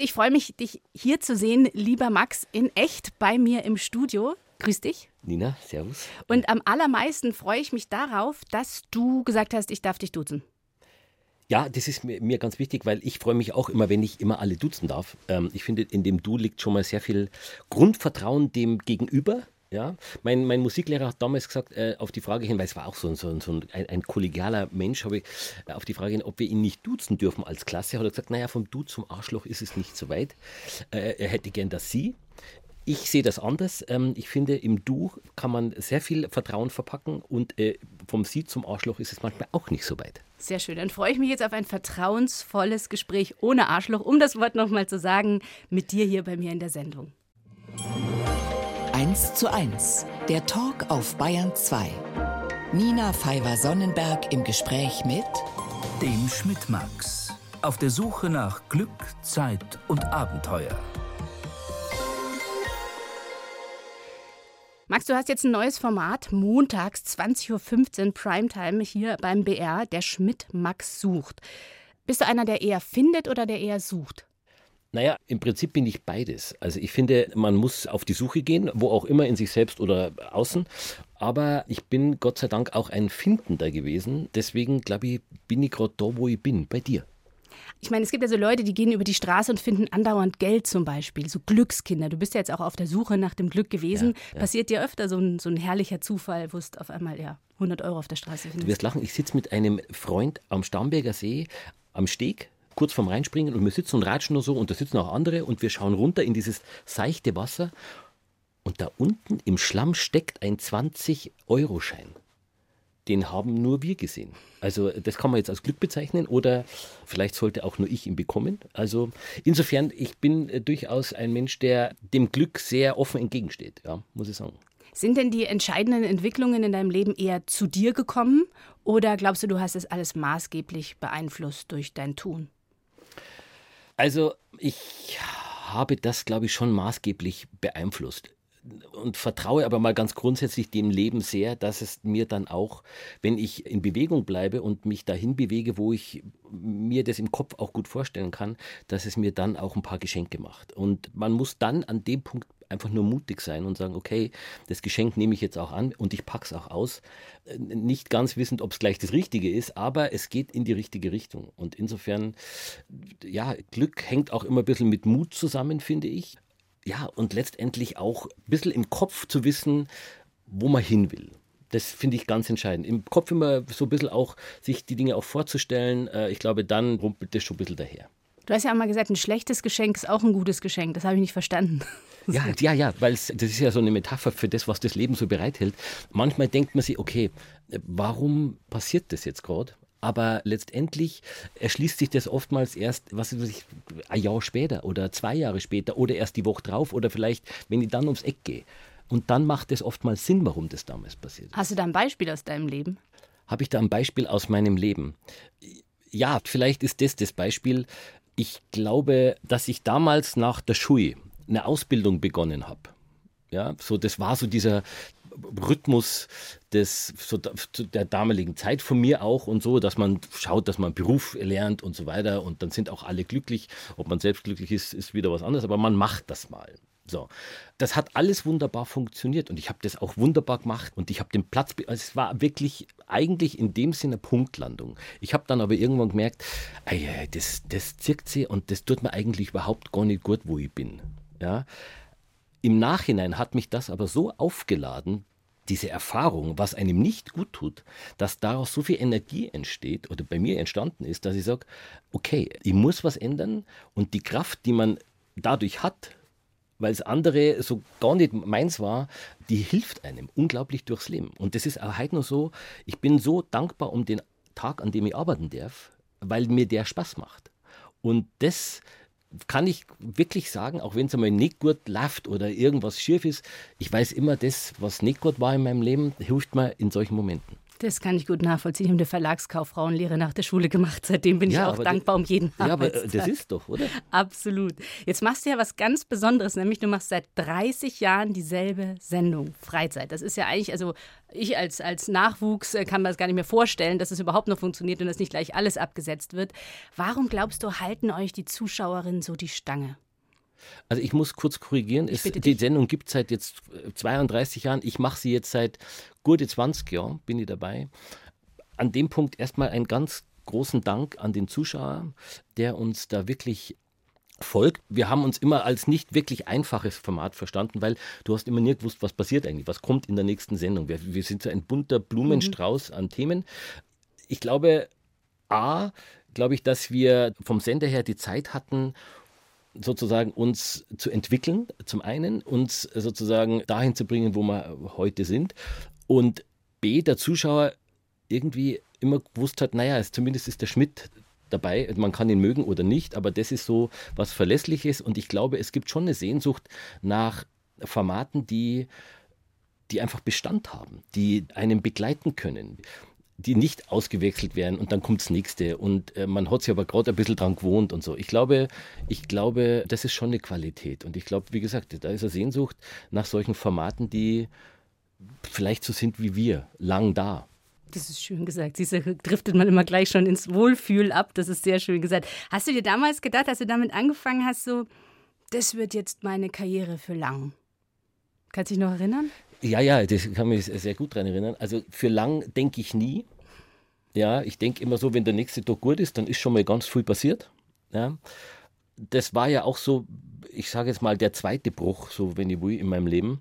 Ich freue mich, dich hier zu sehen, lieber Max, in echt bei mir im Studio. Grüß dich. Nina, servus. Und am allermeisten freue ich mich darauf, dass du gesagt hast, ich darf dich duzen. Ja, das ist mir, mir ganz wichtig, weil ich freue mich auch immer, wenn ich immer alle duzen darf. Ähm, ich finde, in dem Du liegt schon mal sehr viel Grundvertrauen dem Gegenüber. Ja, mein, mein Musiklehrer hat damals gesagt, äh, auf die Frage hin, weil es war auch so, so, so ein, ein, kollegialer Mensch, habe ich äh, auf die Frage hin, ob wir ihn nicht duzen dürfen als Klasse, hat er gesagt, naja, vom Du zum Arschloch ist es nicht so weit. Äh, er hätte gern das Sie. Ich sehe das anders. Ähm, ich finde, im Du kann man sehr viel Vertrauen verpacken und äh, vom Sie zum Arschloch ist es manchmal auch nicht so weit. Sehr schön. Dann freue ich mich jetzt auf ein vertrauensvolles Gespräch ohne Arschloch, um das Wort nochmal zu sagen, mit dir hier bei mir in der Sendung. 1 zu 1, der Talk auf Bayern 2. Nina Pfeiffer-Sonnenberg im Gespräch mit dem Schmidt-Max. Auf der Suche nach Glück, Zeit und Abenteuer. Max, du hast jetzt ein neues Format, montags 20.15 Uhr Primetime hier beim BR, der Schmidt-Max sucht. Bist du einer, der eher findet oder der eher sucht? Naja, im Prinzip bin ich beides. Also ich finde, man muss auf die Suche gehen, wo auch immer, in sich selbst oder außen. Aber ich bin Gott sei Dank auch ein Findender gewesen. Deswegen, glaube ich, bin ich gerade da, wo ich bin, bei dir. Ich meine, es gibt ja so Leute, die gehen über die Straße und finden andauernd Geld zum Beispiel, so Glückskinder. Du bist ja jetzt auch auf der Suche nach dem Glück gewesen. Ja, ja. Passiert dir öfter so ein, so ein herrlicher Zufall, wo es auf einmal ja 100 Euro auf der Straße findest? Du wirst lachen, ich sitze mit einem Freund am Starnberger See am Steg kurz vorm Reinspringen und wir sitzen und ratschen nur so und da sitzen auch andere und wir schauen runter in dieses seichte Wasser und da unten im Schlamm steckt ein 20-Euro-Schein. Den haben nur wir gesehen. Also das kann man jetzt als Glück bezeichnen oder vielleicht sollte auch nur ich ihn bekommen. Also insofern, ich bin äh, durchaus ein Mensch, der dem Glück sehr offen entgegensteht, ja, muss ich sagen. Sind denn die entscheidenden Entwicklungen in deinem Leben eher zu dir gekommen oder glaubst du, du hast es alles maßgeblich beeinflusst durch dein Tun? Also ich habe das, glaube ich, schon maßgeblich beeinflusst und vertraue aber mal ganz grundsätzlich dem Leben sehr, dass es mir dann auch, wenn ich in Bewegung bleibe und mich dahin bewege, wo ich mir das im Kopf auch gut vorstellen kann, dass es mir dann auch ein paar Geschenke macht. Und man muss dann an dem Punkt einfach nur mutig sein und sagen, okay, das Geschenk nehme ich jetzt auch an und ich packe es auch aus. Nicht ganz wissend, ob es gleich das Richtige ist, aber es geht in die richtige Richtung. Und insofern, ja, Glück hängt auch immer ein bisschen mit Mut zusammen, finde ich. Ja, und letztendlich auch ein bisschen im Kopf zu wissen, wo man hin will. Das finde ich ganz entscheidend. Im Kopf immer so ein bisschen auch sich die Dinge auch vorzustellen. Äh, ich glaube, dann rumpelt das schon ein bisschen daher. Du hast ja auch mal gesagt, ein schlechtes Geschenk ist auch ein gutes Geschenk. Das habe ich nicht verstanden. Ja, ja, ja, weil das ist ja so eine Metapher für das, was das Leben so bereithält. Manchmal denkt man sich, okay, warum passiert das jetzt gerade? Aber letztendlich erschließt sich das oftmals erst, was weiß ich, ein Jahr später oder zwei Jahre später oder erst die Woche drauf oder vielleicht, wenn ich dann ums Eck gehe. Und dann macht es oftmals Sinn, warum das damals passiert. Hast du da ein Beispiel aus deinem Leben? Habe ich da ein Beispiel aus meinem Leben? Ja, vielleicht ist das das Beispiel. Ich glaube, dass ich damals nach der Schule eine Ausbildung begonnen habe. Ja, so das war so dieser Rhythmus des, so der damaligen Zeit von mir auch und so, dass man schaut, dass man Beruf lernt und so weiter und dann sind auch alle glücklich. Ob man selbst glücklich ist, ist wieder was anderes, aber man macht das mal. So, das hat alles wunderbar funktioniert und ich habe das auch wunderbar gemacht und ich habe den Platz, also es war wirklich eigentlich in dem Sinne Punktlandung. Ich habe dann aber irgendwann gemerkt, ey, das, das zirkt sie und das tut mir eigentlich überhaupt gar nicht gut, wo ich bin. Ja, im Nachhinein hat mich das aber so aufgeladen, diese Erfahrung, was einem nicht gut tut, dass daraus so viel Energie entsteht oder bei mir entstanden ist, dass ich sage, okay, ich muss was ändern und die Kraft, die man dadurch hat, weil es andere so gar nicht meins war, die hilft einem unglaublich durchs Leben. Und das ist auch heute noch so, ich bin so dankbar um den Tag, an dem ich arbeiten darf, weil mir der Spaß macht. Und das kann ich wirklich sagen, auch wenn es einmal nicht gut läuft oder irgendwas schief ist, ich weiß immer, das, was nicht gut war in meinem Leben, hilft mir in solchen Momenten. Das kann ich gut nachvollziehen. Ich habe eine Verlagskauffrauenlehre nach der Schule gemacht. Seitdem bin Ja, ich auch dankbar um jeden Ja, aber äh, das ist doch, oder? Absolut. Jetzt machst du ja was ganz Besonderes, nämlich du machst seit 30 Jahren dieselbe Sendung, Freizeit. Das ist ja eigentlich, also ich als, als Nachwuchs äh, kann mir das gar nicht mehr vorstellen, dass es überhaupt noch funktioniert und dass nicht gleich alles abgesetzt wird. Warum glaubst du, halten euch die Zuschauerinnen so die Stange? Also ich muss kurz korrigieren. Es, die. Sendung gibt es seit jetzt äh, 32 Jahren. Ich mache sie jetzt seit gute 20 Jahren, bin ich dabei. An dem Punkt erstmal einen ganz großen Dank an den Zuschauer, der uns da wirklich folgt. Wir haben uns immer als nicht wirklich einfaches Format verstanden, weil du hast immer nie gewusst, was passiert eigentlich, was kommt in der nächsten Sendung. Wir, wir sind so ein bunter Blumenstrauß an Themen. Ich glaube, A, glaube ich, dass wir vom Sender her die Zeit hatten, sozusagen uns zu entwickeln, zum einen, uns sozusagen dahin zu bringen, wo wir heute sind. Und B, der Zuschauer irgendwie immer gewusst hat, naja, es, zumindest ist der Schmidt dabei. Man kann ihn mögen oder nicht, aber das ist so was Verlässliches. Und ich glaube, es gibt schon eine Sehnsucht nach Formaten, die, die einfach Bestand haben, die einen begleiten können die nicht ausgewechselt werden und dann kommt das nächste und äh, man hat sich aber gerade ein bisschen dran gewohnt und so. Ich glaube, ich glaube, das ist schon eine Qualität und ich glaube, wie gesagt, da ist eine Sehnsucht nach solchen Formaten, die vielleicht so sind wie wir, lang da. Das ist schön gesagt. Siehst du, driftet man immer gleich schon ins Wohlfühl ab. Das ist sehr schön gesagt. Hast du dir damals gedacht, als du damit angefangen hast, so, das wird jetzt meine Karriere für lang? Kannst du dich noch erinnern? Ja, ja, das kann mich sehr gut daran erinnern. Also für lang denke ich nie. Ja, ich denke immer so, wenn der nächste Tag gut ist, dann ist schon mal ganz viel passiert. Ja. Das war ja auch so, ich sage jetzt mal, der zweite Bruch, so wenn ich will, in meinem Leben.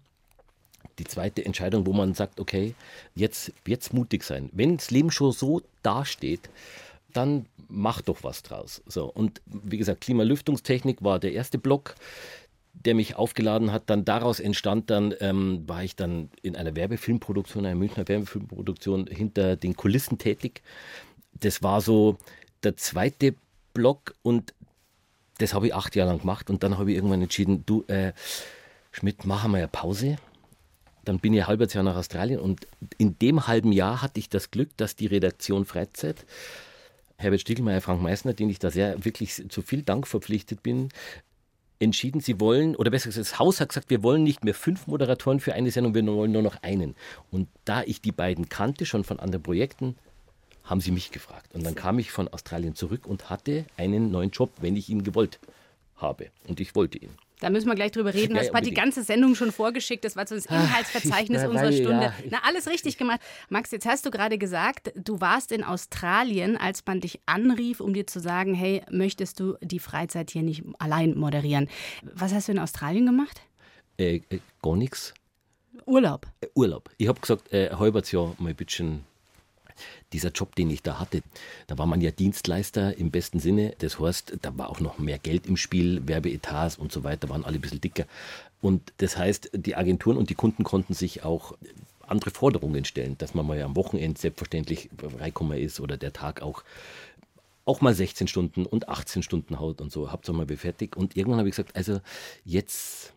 Die zweite Entscheidung, wo man sagt, okay, jetzt, jetzt mutig sein. Wenn das Leben schon so dasteht, dann mach doch was draus. So, und wie gesagt, Klimalüftungstechnik war der erste Block der mich aufgeladen hat. Dann daraus entstand dann, ähm, war ich dann in einer Werbefilmproduktion, einer Münchner Werbefilmproduktion hinter den Kulissen tätig. Das war so der zweite Block und das habe ich acht Jahre lang gemacht und dann habe ich irgendwann entschieden, du äh, Schmidt, machen wir eine Pause. Dann bin ich ein halbes Jahr nach Australien und in dem halben Jahr hatte ich das Glück, dass die Redaktion Freizeit Herbert Stiegelmeier, Frank Meissner, den ich da sehr wirklich zu viel Dank verpflichtet bin, entschieden, sie wollen, oder besser gesagt, das Haus hat gesagt, wir wollen nicht mehr fünf Moderatoren für eine Sendung, wir wollen nur noch einen. Und da ich die beiden kannte, schon von anderen Projekten, haben sie mich gefragt. Und dann kam ich von Australien zurück und hatte einen neuen Job, wenn ich ihn gewollt habe. Und ich wollte ihn. Da müssen wir gleich drüber reden. Ja, Das ja, die ganze Sendung schon vorgeschickt. Das war so das Inhaltsverzeichnis ja, unserer Stunde. ja, Na, alles richtig gemacht. Max, jetzt hast du gerade gesagt, du warst in Australien, als man dich anrief, um dir zu sagen, hey, möchtest du die Freizeit hier nicht allein moderieren? Was hast du in Australien gemacht? Äh, äh, gar nichts. Urlaub. Äh, Urlaub. Ich habe gesagt, äh, ein halbes Jahr mal ein bisschen dieser Job, den ich da hatte, da war man ja Dienstleister im besten Sinne. Das heißt, da war auch noch mehr Geld im Spiel, Werbeetats und so weiter, waren alle ein bisschen dicker. Und das heißt, die Agenturen und die Kunden konnten sich auch andere Forderungen stellen, dass man mal am Wochenende selbstverständlich reinkommen ist oder der Tag auch auch mal 16 Stunden und 18 Stunden haut und so. Habt ihr mal fertig. Und irgendwann habe ich gesagt, also jetzt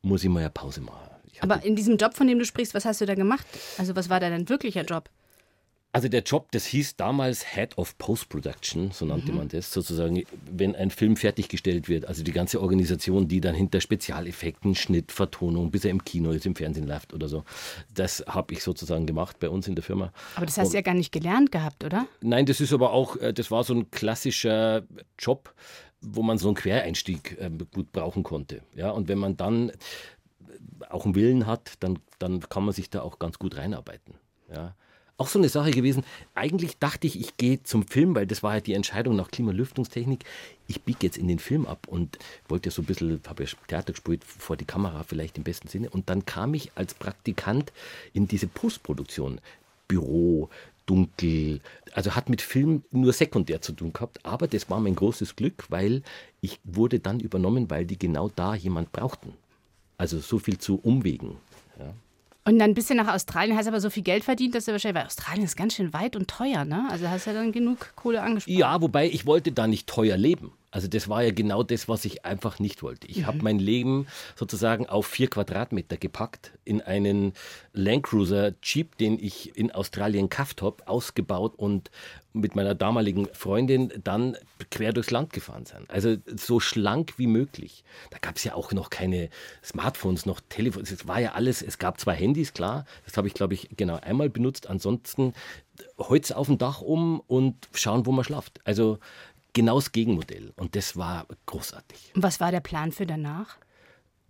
muss ich mal eine Pause machen. Aber in diesem Job, von dem du sprichst, was hast du da gemacht? Also was war da dein wirklicher Job? Also der Job, das hieß damals Head of Post-Production, so nannte man das sozusagen, wenn ein Film fertiggestellt wird. Also die ganze Organisation, die dann hinter Spezialeffekten, Schnitt, Vertonung, bis er im Kino ist, im Fernsehen läuft oder so. Das habe ich sozusagen gemacht bei uns in der Firma. Aber das hast du ja gar nicht gelernt gehabt, oder? Nein, das ist aber auch, äh, das war so ein klassischer Job, wo man so einen Quereinstieg äh, gut brauchen konnte. Ja, und wenn man dann auch einen Willen hat, dann, dann kann man sich da auch ganz gut reinarbeiten. Ja. Auch so eine Sache gewesen, eigentlich dachte ich, ich gehe zum Film, weil das war halt die Entscheidung nach Klimalüftungstechnik. Ich biege jetzt in den Film ab und wollte so ein bisschen, habe ja Theater gespielt, vor die Kamera vielleicht im besten Sinne. Und dann kam ich als Praktikant in diese Postproduktion. Büro, dunkel, also hat mit Film nur sekundär zu tun gehabt, aber das war mein großes Glück, weil ich wurde dann übernommen, weil die genau da jemand brauchten. Also so viel zu Umwegen. Ja. Und dann bist du nach Australien, hast aber so viel Geld verdient, dass du wahrscheinlich, weil Australien ist ganz schön weit und teuer, ne? Also hast ja dann genug Kohle angesprochen. Ja, wobei ich wollte da nicht teuer leben. Also das war ja genau das, was ich einfach nicht wollte. Ich mhm. habe mein Leben sozusagen auf vier Quadratmeter gepackt, in einen Land Cruiser Jeep, den ich in Australien gekauft habe, ausgebaut und mit meiner damaligen Freundin dann quer durchs Land gefahren sind. Also so schlank wie möglich. Da gab es ja auch noch keine Smartphones, noch Telefons. Es war ja alles, es gab zwei Handys, klar. Das habe ich, glaube ich, genau einmal benutzt. Ansonsten Holz auf dem Dach um und schauen, wo man schlaft. Also genau das Gegenmodell. Und das war großartig. Und was war der Plan für danach?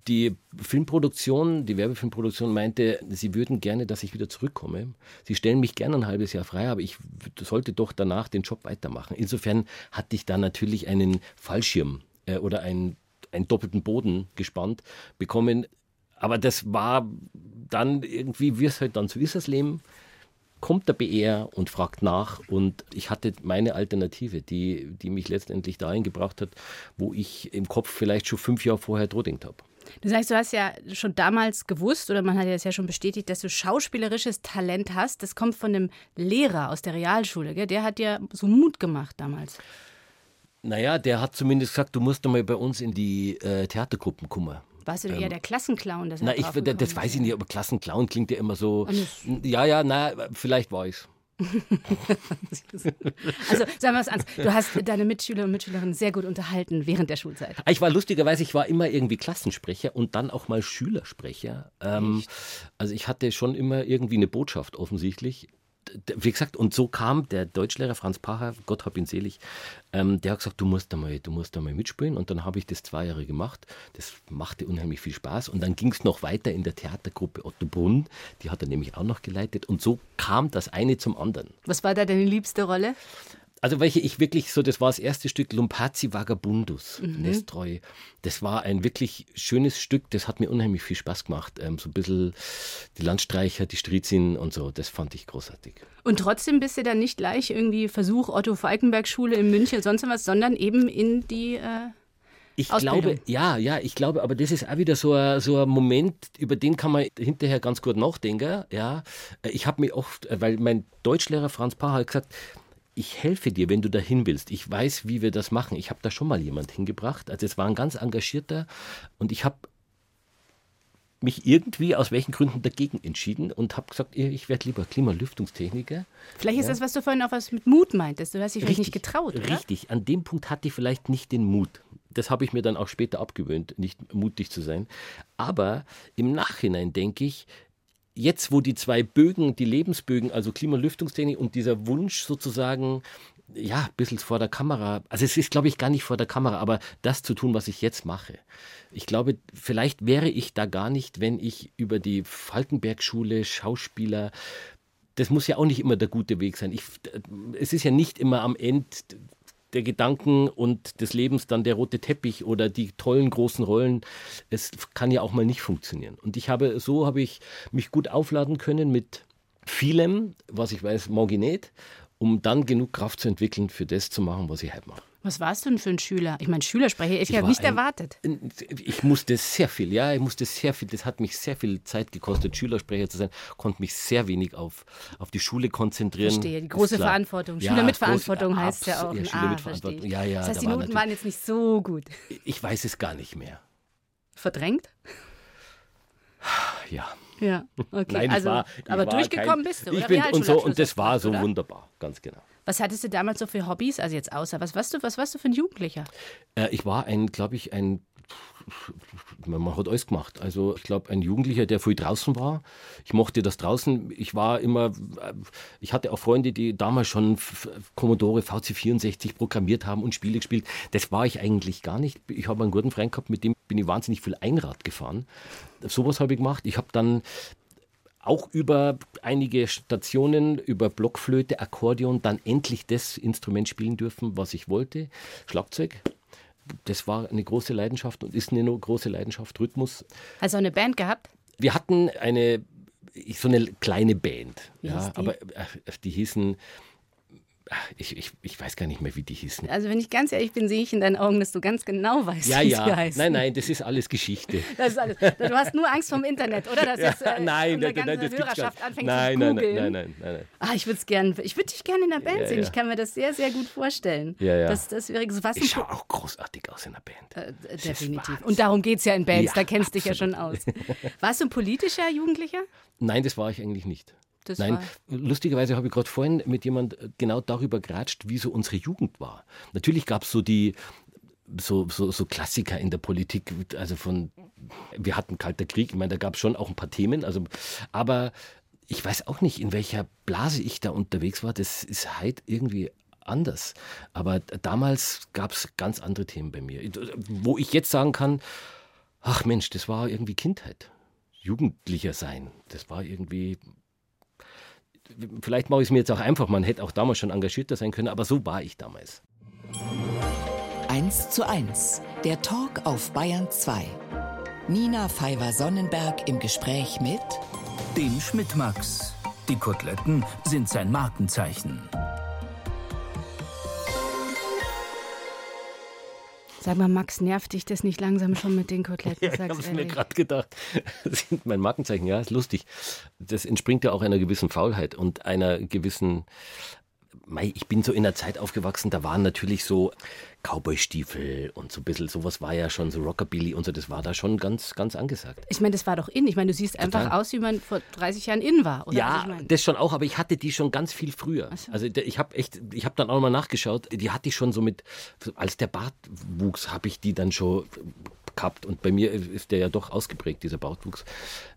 Die Filmproduktion, die Werbefilmproduktion meinte, sie würden gerne, dass ich wieder zurückkomme. Sie stellen mich gerne ein halbes Jahr frei, aber ich sollte doch danach den Job weitermachen. Insofern hatte ich da natürlich einen Fallschirm äh, oder einen, einen doppelten Boden gespannt bekommen. Aber das war dann irgendwie, wie es halt dann so ist, das Leben kommt der BR und fragt nach. Und ich hatte meine Alternative, die, die mich letztendlich dahin gebracht hat, wo ich im Kopf vielleicht schon fünf Jahre vorher drohdenkt habe. Du sagst, du hast ja schon damals gewusst, oder man hat ja das ja schon bestätigt, dass du schauspielerisches Talent hast. Das kommt von einem Lehrer aus der Realschule, gell? Der hat dir so Mut gemacht damals. Naja, der hat zumindest gesagt, du musst mal bei uns in die äh, Theatergruppen kommen. Warst du ähm, eher der Klassenclown? na, ich, das weiß ich nicht, aber Klassenclown klingt ja immer so. Ja, ja, na, vielleicht war ich's. also sagen wir es an, du hast deine Mitschüler und Mitschülerinnen sehr gut unterhalten während der Schulzeit. Ich war lustigerweise, ich war immer irgendwie Klassensprecher und dann auch mal Schülersprecher. Ähm, also ich hatte schon immer irgendwie eine Botschaft offensichtlich wie gesagt, und so kam der Deutschlehrer Franz Pacher, Gott hab ihn selig, ähm, der hat gesagt, du musst da mal, du musst da mal mitspielen. Und dann habe ich das zwei Jahre gemacht. Das machte unheimlich viel Spaß. Und dann ging es noch weiter in der Theatergruppe Otto Brunn, die hat er nämlich auch noch geleitet. Und so kam das eine zum anderen. Was war da deine liebste Rolle? Also welche ich wirklich so, das war das erste Stück Lumpazzi Vagabundus, mhm. Nestreu. Das war ein wirklich schönes Stück, das hat mir unheimlich viel Spaß gemacht. Ähm, so ein bisschen die Landstreicher, die Strizin und so, das fand ich großartig. Und trotzdem bist du dann nicht gleich irgendwie Versuch Otto Falkenberg Schule in München, sonst was, sondern eben in die äh ich Ausbildung. glaube, ja, ja, ich glaube, aber das ist auch wieder so ein, so ein Moment, über den kann man hinterher ganz gut nachdenken. Ja, ich habe mir oft, weil mein Deutschlehrer Franz Paar hat gesagt, ich helfe dir, wenn du dahin willst. Ich weiß, wie wir das machen. Ich habe da schon mal jemand hingebracht. Also es war ein ganz engagierter und ich habe mich irgendwie aus welchen Gründen dagegen entschieden und habe gesagt, ich werde lieber Klimalüftungstechniker. Vielleicht ist ja. das, was du vorhin auch was mit Mut meintest. Du hast dich vielleicht nicht getraut. Oder? Richtig, an dem Punkt hatte ich vielleicht nicht den Mut. Das habe ich mir dann auch später abgewöhnt, nicht mutig zu sein. Aber im Nachhinein denke ich, jetzt, wo die zwei Bögen, die Lebensbögen, also Klimalüftungstechnik und dieser Wunsch sozusagen, ja, ein bisschen vor der Kamera, also es ist, glaube ich, gar nicht vor der Kamera, aber das zu tun, was ich jetzt mache. Ich glaube, vielleicht wäre ich da gar nicht, wenn ich über die Falkenberg-Schule, Schauspieler, das muss ja auch nicht immer der gute Weg sein. Ich, es ist ja nicht immer am Ende der Gedanken und des Lebens dann der rote Teppich oder die tollen großen Rollen. Es kann ja auch mal nicht funktionieren. Und ich habe, so habe ich mich gut aufladen können mit vielem, was ich weiß, nicht, um dann genug Kraft zu entwickeln, für das zu machen, was ich heute mache. Was warst du denn für ein Schüler? Ich meine, Schülersprecher, ich, ich habe nicht ein, erwartet. Ich musste sehr viel, ja, ich musste sehr viel, das hat mich sehr viel Zeit gekostet, Schülersprecher zu sein, konnte mich sehr wenig auf, auf die Schule konzentrieren. Verstehe, die große Verantwortung. Ja, Schüler mit Verantwortung groß, heißt ja auch. Ja, Schüler ah, mit Verantwortung. Ja, ja, das heißt, da die Noten war waren jetzt nicht so gut. Ich weiß es gar nicht mehr. Verdrängt? Ja. Ja, okay. Nein, also, war, aber durchgekommen kein, bist du, oder? Ich bin, und, so, und das war so oder? wunderbar, ganz genau. Was hattest du damals so für Hobbys? Also jetzt außer, was warst du, was warst du für ein Jugendlicher? Äh, ich war ein, glaube ich, ein man hat alles gemacht. Also ich glaube, ein Jugendlicher, der viel draußen war. Ich mochte das draußen. Ich war immer, äh, ich hatte auch Freunde, die damals schon Commodore VC64 programmiert haben und Spiele gespielt. Das war ich eigentlich gar nicht. Ich habe einen guten Freund gehabt, mit dem bin ich wahnsinnig viel Einrad gefahren. Sowas habe ich gemacht. Ich habe dann auch über einige Stationen, über Blockflöte, Akkordeon, dann endlich das Instrument spielen dürfen, was ich wollte, Schlagzeug. Das war eine große Leidenschaft und ist eine große Leidenschaft, Rhythmus. Also eine Band gehabt? Wir hatten eine, so eine kleine Band, ja, aber äh, die hießen ich, ich, ich weiß gar nicht mehr, wie die hießen. Also wenn ich ganz ehrlich bin, sehe ich in deinen Augen, dass du ganz genau weißt, ja, wie ja. sie heißen. Nein, nein, das ist alles Geschichte. Das ist alles. Du hast nur Angst vom Internet, oder? Dass jetzt äh, nein, nein, nein, das Hörerschaft anfängt nein, zu nein, googeln. nein, nein, nein, nein. Ah, ich würde es gerne, ich würde dich gerne in der Band Ja, sehen. Ich kann mir das sehr, sehr gut vorstellen. Ja, ja. Das, das wäre so was Ich schaue auch großartig aus in der Band. Äh, definitiv. Und darum geht es ja in Bands, da kennst du dich ja schon aus. Warst du ein politischer Jugendlicher? Nein, das war ich eigentlich nicht. Das Nein, war- lustigerweise habe ich gerade vorhin mit jemand äh, genau darüber geratscht, wie so unsere Jugend war. Natürlich gab es so die so, so, so Klassiker in der Politik, also von wir hatten Kalter Krieg, ich meine, da gab es schon auch ein paar Themen, also aber ich weiß auch nicht, in welcher Blase ich da unterwegs war. Das ist halt irgendwie anders. Aber damals gab es ganz andere Themen bei mir, wo ich jetzt sagen kann, ach Mensch, das war irgendwie Kindheit. Jugendlicher sein. Das war irgendwie vielleicht mache ich es mir jetzt auch einfach, man hätte auch damals schon engagierter sein können, aber so war ich damals. 1 zu 1. Der Talk auf Bayern 2. Nina Pfeiffer-Sonnenberg im Gespräch mit Dem Schmidt-Max. Die Koteletten sind sein Markenzeichen. Sag mal, Max, nervt dich das nicht langsam schon mit den Koteletten? Ja, ich habe es mir gerade gedacht. Das sind mein Markenzeichen, ja, ist lustig. Das entspringt ja auch einer gewissen Faulheit und einer gewissen. Ich bin so in einer Zeit aufgewachsen, da waren natürlich so Cowboy-Stiefel und so ein bisschen, sowas war ja schon so Rockabilly und so, das war da schon ganz, ganz angesagt. Ich meine, das war doch in. Ich meine, du siehst einfach Total. aus, wie man vor 30 Jahren in war. Oder ja, ich meine? das schon auch, aber ich hatte die schon ganz viel früher. so. Also der- ich habe echt, ich habe dann auch mal nachgeschaut, die hatte ich schon so mit, als der Bart wuchs, habe ich die dann schon gehabt und bei mir ist der ja doch ausgeprägt, dieser Bartwuchs.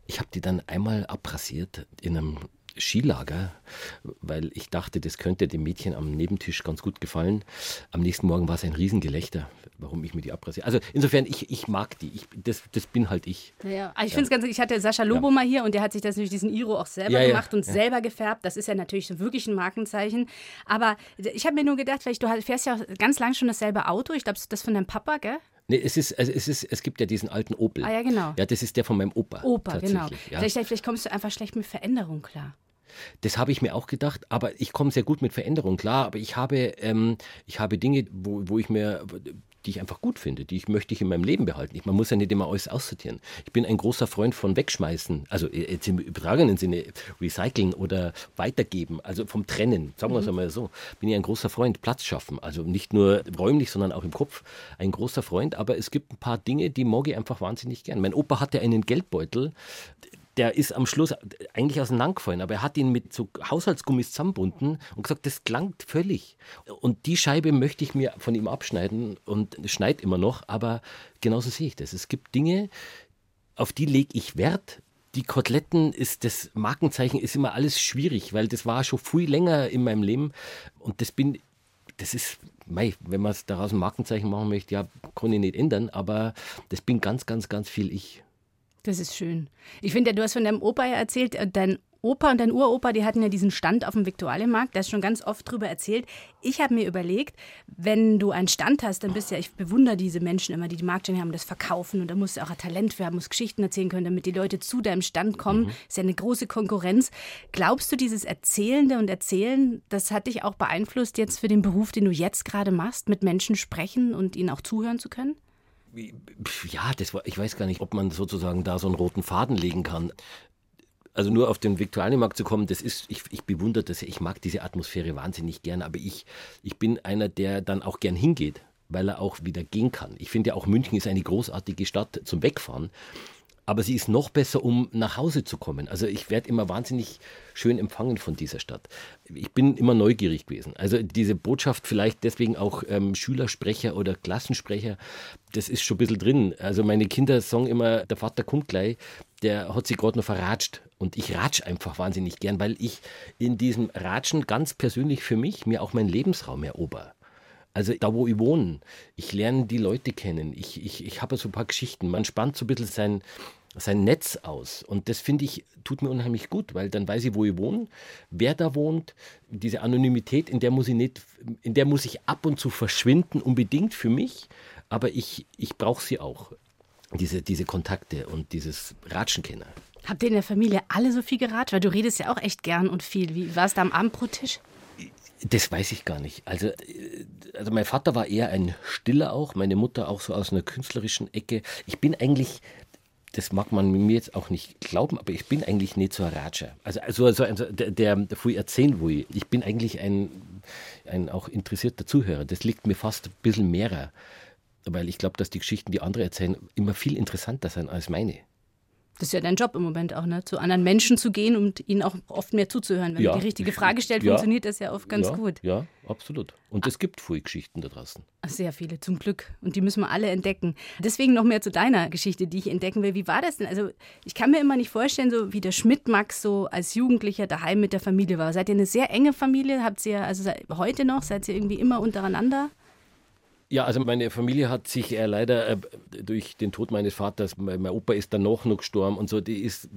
Ich habe die dann einmal abrasiert in einem Skilager, weil ich dachte, das könnte dem Mädchen am Nebentisch ganz gut gefallen. Am nächsten Morgen war es ein Riesengelächter, warum ich mir die abrasiere. Also insofern, ich, ich mag die. Ich, das, das bin halt ich. Ja, ja. Ich finde es ganz, ich hatte Sascha Lobo mal hier und der hat sich das natürlich diesen Iro auch selber Ja, ja, gemacht und ja. selber gefärbt. Das ist ja natürlich so wirklich ein Markenzeichen. Aber ich habe mir nur gedacht, vielleicht du fährst ja ganz lang schon dasselbe Auto. Ich glaube, das von deinem Papa, gell? Nee, es ist, also es ist, es gibt ja diesen alten Opel. Ah, ja, genau. Ja, das ist der von meinem Opa. Opa, genau. Ja. Vielleicht, vielleicht kommst du einfach schlecht mit Veränderung klar. Das habe ich mir auch gedacht, aber ich komme sehr gut mit Veränderung klar. Aber ich habe, ähm, ich habe Dinge, wo, wo ich mir, die ich einfach gut finde, die ich möchte ich in meinem Leben behalten. Ich, man muss ja nicht immer alles aussortieren. Ich bin ein großer Freund von Wegschmeißen, also jetzt im übertragenen Sinne recyceln oder weitergeben, also vom Trennen, sagen wir es einmal so. Bin ich ein großer Freund, Platz schaffen, also nicht nur räumlich, sondern auch im Kopf. Ein großer Freund, aber es gibt ein paar Dinge, die mag ich einfach wahnsinnig gern. Mein Opa hatte einen Geldbeutel, der ist am Schluss eigentlich auseinandergefallen, aber er hat ihn mit so Haushaltsgummis zusammenbunden und gesagt, das klangt völlig. Und die Scheibe möchte ich mir von ihm abschneiden und es schneit immer noch, aber genauso sehe ich das. Es gibt Dinge, auf die lege ich Wert. Die Koteletten ist das Markenzeichen, ist immer alles schwierig, weil das war schon viel länger in meinem Leben und das bin, das ist, mei, wenn man daraus ein Markenzeichen machen möchte, ja, kann ich nicht ändern, aber das bin ganz, ganz, ganz viel ich. Das ist schön. Ich finde ja, du hast von deinem Opa ja erzählt, äh, dein Opa und dein Uropa, die hatten ja diesen Stand auf dem Viktualienmarkt, da ist schon ganz oft drüber erzählt. Ich habe mir überlegt, wenn du einen Stand hast, dann bist ja, ich bewundere diese Menschen immer, die die Marktstände haben, das verkaufen und da musst du auch ein Talent für haben, musst Geschichten erzählen können, damit die Leute zu deinem Stand kommen. Ist ja eine große Konkurrenz. Glaubst du, dieses Erzählende und Erzählen, das hat dich auch beeinflusst jetzt für den Beruf, den du jetzt gerade machst, mit Menschen sprechen und ihnen auch zuhören zu können? Ja, das war, ich weiß gar nicht, ob man sozusagen da so einen roten Faden legen kann. Also nur auf den Viktualienmarkt zu kommen, das ist, ich, ich bewundere das, ich mag diese Atmosphäre wahnsinnig gern, aber ich, ich bin einer, der dann auch gern hingeht, weil er auch wieder gehen kann. Ich finde ja auch München ist eine großartige Stadt zum Wegfahren. Aber sie ist noch besser, um nach Hause zu kommen. Also ich werde immer wahnsinnig schön empfangen von dieser Stadt. Ich bin immer neugierig gewesen. Also diese Botschaft, vielleicht deswegen auch ähm, Schülersprecher oder Klassensprecher, das ist schon ein bisschen drin. Also meine Kinder sagen immer, der Vater kommt gleich, der hat sich gerade noch verratscht. Und ich ratsch einfach wahnsinnig gern, weil ich in diesem Ratschen ganz persönlich für mich mir auch meinen Lebensraum erober. Also da, wo ich wohne, ich lerne die Leute kennen. Ich, ich, ich habe so ein paar Geschichten. Man spannt so ein bisschen sein, sein Netz aus. Und das finde ich, tut mir unheimlich gut, weil dann weiß ich, wo ich wohne, wer da wohnt. Diese Anonymität, in der muss ich nicht, in der muss ich ab und zu verschwinden, unbedingt für mich. Aber ich, ich brauche sie auch. Diese, diese Kontakte und dieses Ratschenkenner. Habt ihr in der Familie alle so viel geratscht? Weil du redest ja auch echt gern und viel. Wie war es da am Abendbrottisch? Das weiß ich gar nicht. Also, äh, also mein Vater war eher ein Stiller auch, meine Mutter auch so aus einer künstlerischen Ecke. Ich bin eigentlich, das mag man mir jetzt auch nicht glauben, aber ich bin eigentlich nicht so ein Raja. Also, also, also der, der, der erzählen will. Ich bin eigentlich ein, ein auch interessierter Zuhörer. Das liegt mir fast ein bisschen mehrer. Weil ich glaube, dass die Geschichten, die andere erzählen, immer viel interessanter sind als meine. Das ist ja dein Job im Moment auch, ne? Zu anderen Menschen zu gehen und ihnen auch oft mehr zuzuhören. Wenn ja. man die richtige Frage stellt, ja. funktioniert das ja oft ganz ja, gut. Ja, absolut. Und es gibt viele Geschichten da draußen. Sehr viele, zum Glück. Und die müssen wir alle entdecken. Deswegen noch mehr zu deiner Geschichte, die ich entdecken will. Wie war das denn? Also, ich kann mir immer nicht vorstellen, so wie der Schmidt-Max so als Jugendlicher daheim mit der Familie war. Seid ihr eine sehr enge Familie? Habt ihr, also heute noch, seid ihr irgendwie immer untereinander? Ja, also meine Familie hat sich äh, leider äh, durch den Tod meines Vaters, mein, mein, Opa ist danach noch gestorben und so, die ist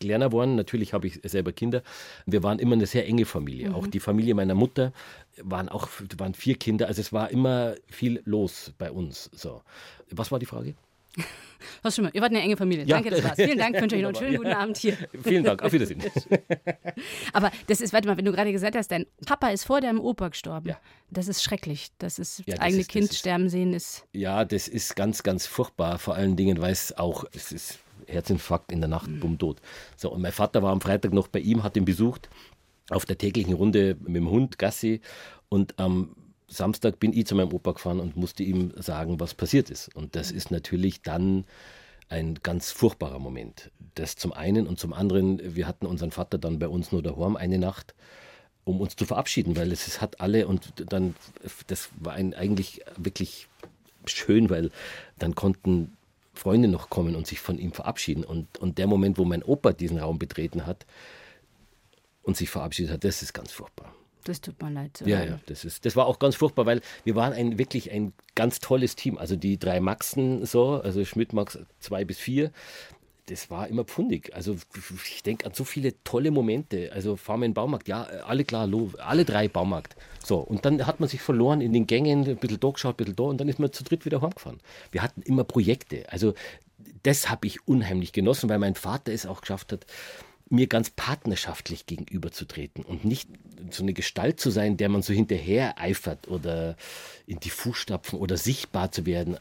kleiner geworden. Natürlich habe ich selber Kinder. Wir waren immer eine sehr enge Familie. Mhm. Auch die Familie meiner Mutter waren auch waren vier Kinder. Also es war immer viel los bei uns. So, was war die Frage? Schon mal. Ihr wart eine enge Familie. Ja. Danke, das war's. Vielen Dank, wünsche euch noch einen schönen guten Abend hier. Vielen Dank, auf Wiedersehen. Aber das ist, warte mal, wenn du gerade gesagt hast, dein Papa ist vor deinem Opa gestorben. Ja. Das ist schrecklich. Das ist ja, das eigene ist, Kind ist, sterben sehen ist. Ja, das ist ganz, ganz furchtbar. Vor allen Dingen, weil es auch, es ist Herzinfarkt in der Nacht, mhm. bumm, tot. So, und mein Vater war am Freitag noch bei ihm, hat ihn besucht auf der täglichen Runde mit dem Hund Gassi und am Samstag bin ich zu meinem Opa gefahren und musste ihm sagen, was passiert ist. Und das ist natürlich dann ein ganz furchtbarer Moment. Das zum einen und zum anderen, wir hatten unseren Vater dann bei uns nur daheim eine Nacht, um uns zu verabschieden, weil es, es hat alle und dann, das war ein, eigentlich wirklich schön, weil dann konnten Freunde noch kommen und sich von ihm verabschieden. Und, und der Moment, wo mein Opa diesen Raum betreten hat und sich verabschiedet hat, das ist ganz furchtbar. Das tut mir leid. Ja, ja, das, ist, das war auch ganz furchtbar, weil wir waren ein, wirklich ein ganz tolles Team. Also die drei Maxen so, also Schmidt Max zwei bis vier, das war immer pfundig. Also ich denke an so viele tolle Momente. Also fahren wir in den Baumarkt, ja, alle klar, alle drei Baumarkt. So, und dann hat man sich verloren in den Gängen, ein bisschen da geschaut, ein bisschen da und dann ist man zu dritt wieder heimgefahren. Wir hatten immer Projekte. Also das habe ich unheimlich genossen, weil mein Vater es auch geschafft hat, mir ganz partnerschaftlich gegenüberzutreten und nicht so eine Gestalt zu sein, der man so hinterher eifert oder in die Fußstapfen oder sichtbar zu werden.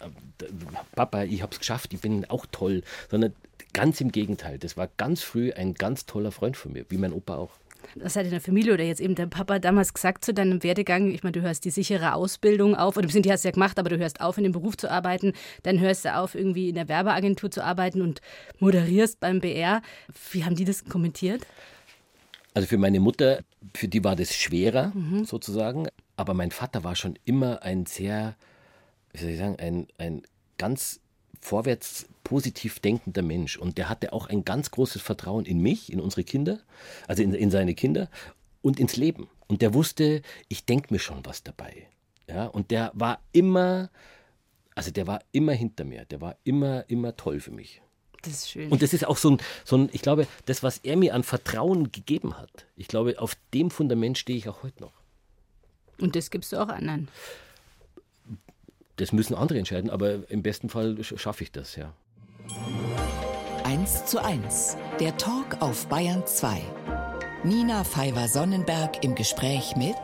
Papa, ich habe es geschafft, ich bin auch toll, sondern ganz im Gegenteil. Das war ganz früh ein ganz toller Freund von mir, wie mein Opa auch was hat deine Familie oder jetzt eben der Papa damals gesagt zu deinem Werdegang? Ich meine, du hörst die sichere Ausbildung auf, oder die hast du ja gemacht, aber du hörst auf, in dem Beruf zu arbeiten, dann hörst du auf, irgendwie in der Werbeagentur zu arbeiten und moderierst beim BR. Wie haben die das kommentiert? Also für meine Mutter, für die war das schwerer mhm. sozusagen, aber mein Vater war schon immer ein sehr, wie soll ich sagen, ein, ein ganz vorwärts positiv denkender Mensch und der hatte auch ein ganz großes Vertrauen in mich, in unsere Kinder, also in, in seine Kinder und ins Leben. Und der wusste, ich denke mir schon was dabei. Ja, und der war immer, also der war immer hinter mir, der war immer, immer toll für mich. Das ist schön. Und das ist auch so ein, so ein, ich glaube, das, was er mir an Vertrauen gegeben hat, ich glaube, auf dem Fundament stehe ich auch heute noch. Und das gibst du auch anderen das müssen andere entscheiden, aber im besten Fall schaffe ich das, ja. 1 zu 1, der Talk auf Bayern 2. Nina Pfeiffer-Sonnenberg im Gespräch mit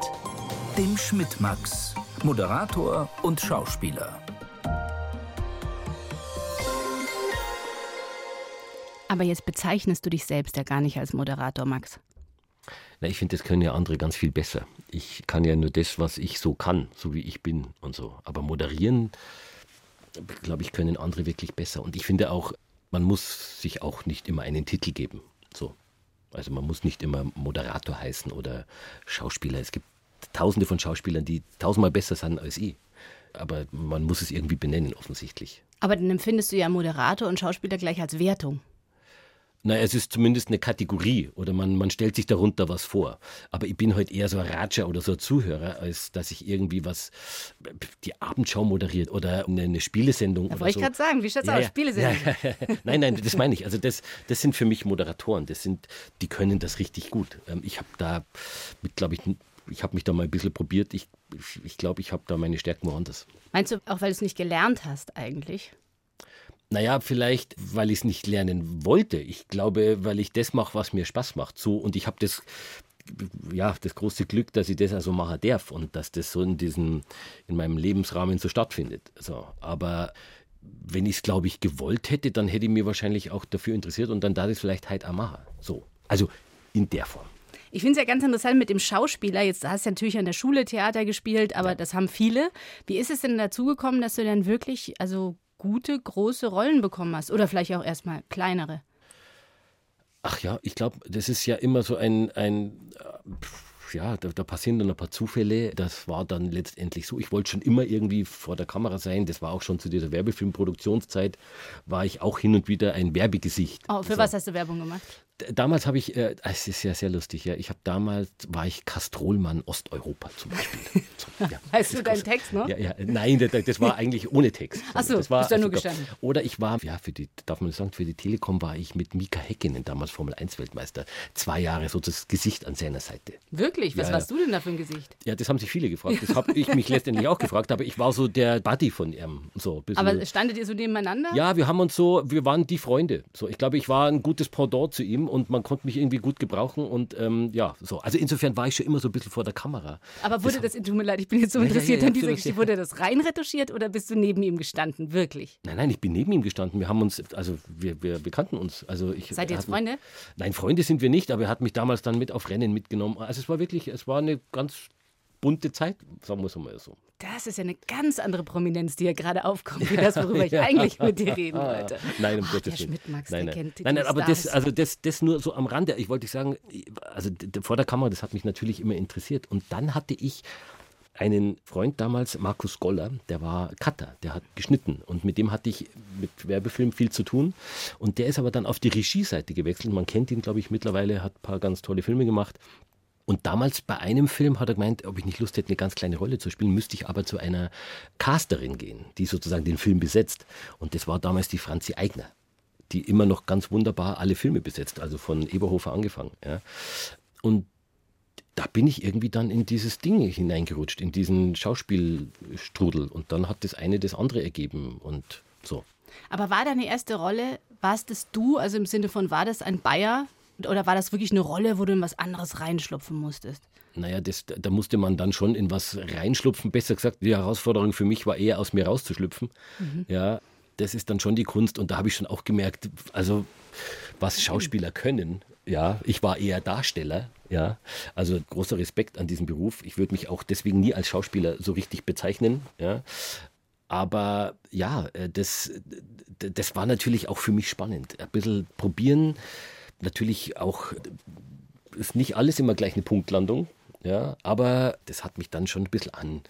dem Schmidt-Max, Moderator und Schauspieler. Aber jetzt bezeichnest du dich selbst ja gar nicht als Moderator, Max. Na, ich finde, das können ja andere ganz viel besser. Ich kann ja nur das, was ich so kann, so wie ich bin und so. Aber moderieren, glaube ich, können andere wirklich besser. Und ich finde auch, man muss sich auch nicht immer einen Titel geben. So. Also man muss nicht immer Moderator heißen oder Schauspieler. Es gibt tausende von Schauspielern, die tausendmal besser sind als ich. Aber man muss es irgendwie benennen, offensichtlich. Aber dann empfindest du ja Moderator und Schauspieler gleich als Wertung. Naja, es ist zumindest eine Kategorie oder man, man stellt sich darunter was vor. Aber ich bin halt eher so ein Ratscher oder so ein Zuhörer, als dass ich irgendwie was, die Abendschau moderiert oder eine, eine Spielesendung. Da wollte ich so. gerade sagen, wie schaut's ja, aus? Spielesendung? Ja, nein, nein, das meine ich. Also das, das sind für mich Moderatoren. Das sind, die können das richtig gut. Ähm, ich habe da, glaube ich, ich habe mich da mal ein bisschen probiert. Ich glaube, ich, glaub, ich habe da meine Stärken woanders. Meinst du, auch weil du es nicht gelernt hast eigentlich? Naja, vielleicht, weil ich es nicht lernen wollte. Ich glaube, weil ich das mache, was mir Spaß macht. So, und ich habe das ja, das große Glück, dass ich das also machen darf und dass das so in diesem, in meinem Lebensrahmen so stattfindet. So, aber wenn ich es, glaube ich, gewollt hätte, dann hätte ich mir wahrscheinlich auch dafür interessiert und dann da das vielleicht halt auch machen. So, also in der Form. Ich finde es ja ganz interessant mit dem Schauspieler. Jetzt hast du natürlich an der Schule Theater gespielt, aber ja. das haben viele. Wie ist es denn dazu gekommen, dass du dann wirklich also gute, große Rollen bekommen hast? Oder vielleicht auch erstmal kleinere? Ach ja, ich glaube, das ist ja immer so ein, ein ja, da, da, passieren dann ein paar Zufälle. Das war dann letztendlich so. Ich wollte schon immer irgendwie vor der Kamera sein. Das war auch schon zu dieser Werbefilmproduktionszeit, war ich auch hin und wieder ein Werbegesicht. Oh, für so. was hast du Werbung gemacht? Damals habe ich, äh, es ist ja sehr lustig, ja. Ich habe damals, war ich Kastrolmann Osteuropa zum Beispiel. So, ja. Weißt du deinen Text noch? Ja, ja, nein, das, das war eigentlich ohne Text. Achso, das war, bist du also, nur gestanden. Oder ich war, ja, für die, darf man sagen, für die Telekom war ich mit Mika Häkkinen, damals Formel 1 Weltmeister, zwei Jahre so das Gesicht an seiner Seite. Wirklich? Was ja, warst du denn da für ein Gesicht? Ja, das haben sich viele gefragt. Das habe ich mich letztendlich auch gefragt, aber ich war so der Buddy von ihm. So, aber standet ihr so nebeneinander? Ja, wir haben uns so, wir waren die Freunde. So, ich glaube, ich war ein gutes Pendant zu ihm und man konnte mich irgendwie gut gebrauchen und ähm, ja, so. Also insofern war ich schon immer so ein bisschen vor der Kamera. Aber wurde das, das tut mir leid, ich bin jetzt so interessiert ja, ja, an dieser Geschichte, wurde das rein retuschiert oder bist du neben ihm gestanden, wirklich? Nein, nein, ich bin neben ihm gestanden. Wir haben uns, also wir, wir, wir kannten uns. Also ich, Seid ihr jetzt Freunde? Nein, Freunde sind wir nicht, aber er hat mich damals dann mit auf Rennen mitgenommen. Also es war wirklich, es war eine ganz bunte Zeit, sagen wir es mal so. Das ist ja eine ganz andere Prominenz, die hier gerade aufkommt, wie das, worüber ich eigentlich mit dir reden wollte. Nein, um Gottes Willen. Schmidt-Max, nein, nein. kennt nein, nein, aber das, also das, das nur so am Rande. Ich wollte sagen, also vor der Kamera, das hat mich natürlich immer interessiert. Und dann hatte ich einen Freund damals, Markus Goller, der war Cutter, der hat geschnitten und mit dem hatte ich mit Werbefilm viel zu tun und der ist aber dann auf die Regieseite gewechselt. Man kennt ihn, glaube ich, mittlerweile, hat ein paar ganz tolle Filme gemacht und damals bei einem Film hat er gemeint, ob ich nicht Lust hätte, eine ganz kleine Rolle zu spielen, müsste ich aber zu einer Casterin gehen, die sozusagen den Film besetzt. Und das war damals die Franzi Eigner, die immer noch ganz wunderbar alle Filme besetzt, also von Eberhofer angefangen. Ja. Und da bin ich irgendwie dann in dieses Ding hineingerutscht, in diesen Schauspielstrudel. Und dann hat das eine das andere ergeben und so. Aber war deine erste Rolle, warst es du, also im Sinne von, war das ein Bayer, oder war das wirklich eine Rolle, wo du in was anderes reinschlupfen musstest? Naja, das, da musste man dann schon in was reinschlupfen. Besser gesagt, die Herausforderung für mich war eher aus mir rauszuschlüpfen. Mhm. Ja, das ist dann schon die Kunst. Und da habe ich schon auch gemerkt, also was Schauspieler können. Ja, ich war eher Darsteller. Ja, also großer Respekt an diesem Beruf. Ich würde mich auch deswegen nie als Schauspieler so richtig bezeichnen. Ja, aber ja, äh, das, das war natürlich auch für mich spannend. Ein bisschen probieren, natürlich auch, ist nicht alles immer gleich eine Punktlandung, ja, aber das hat mich dann schon ein bisschen an,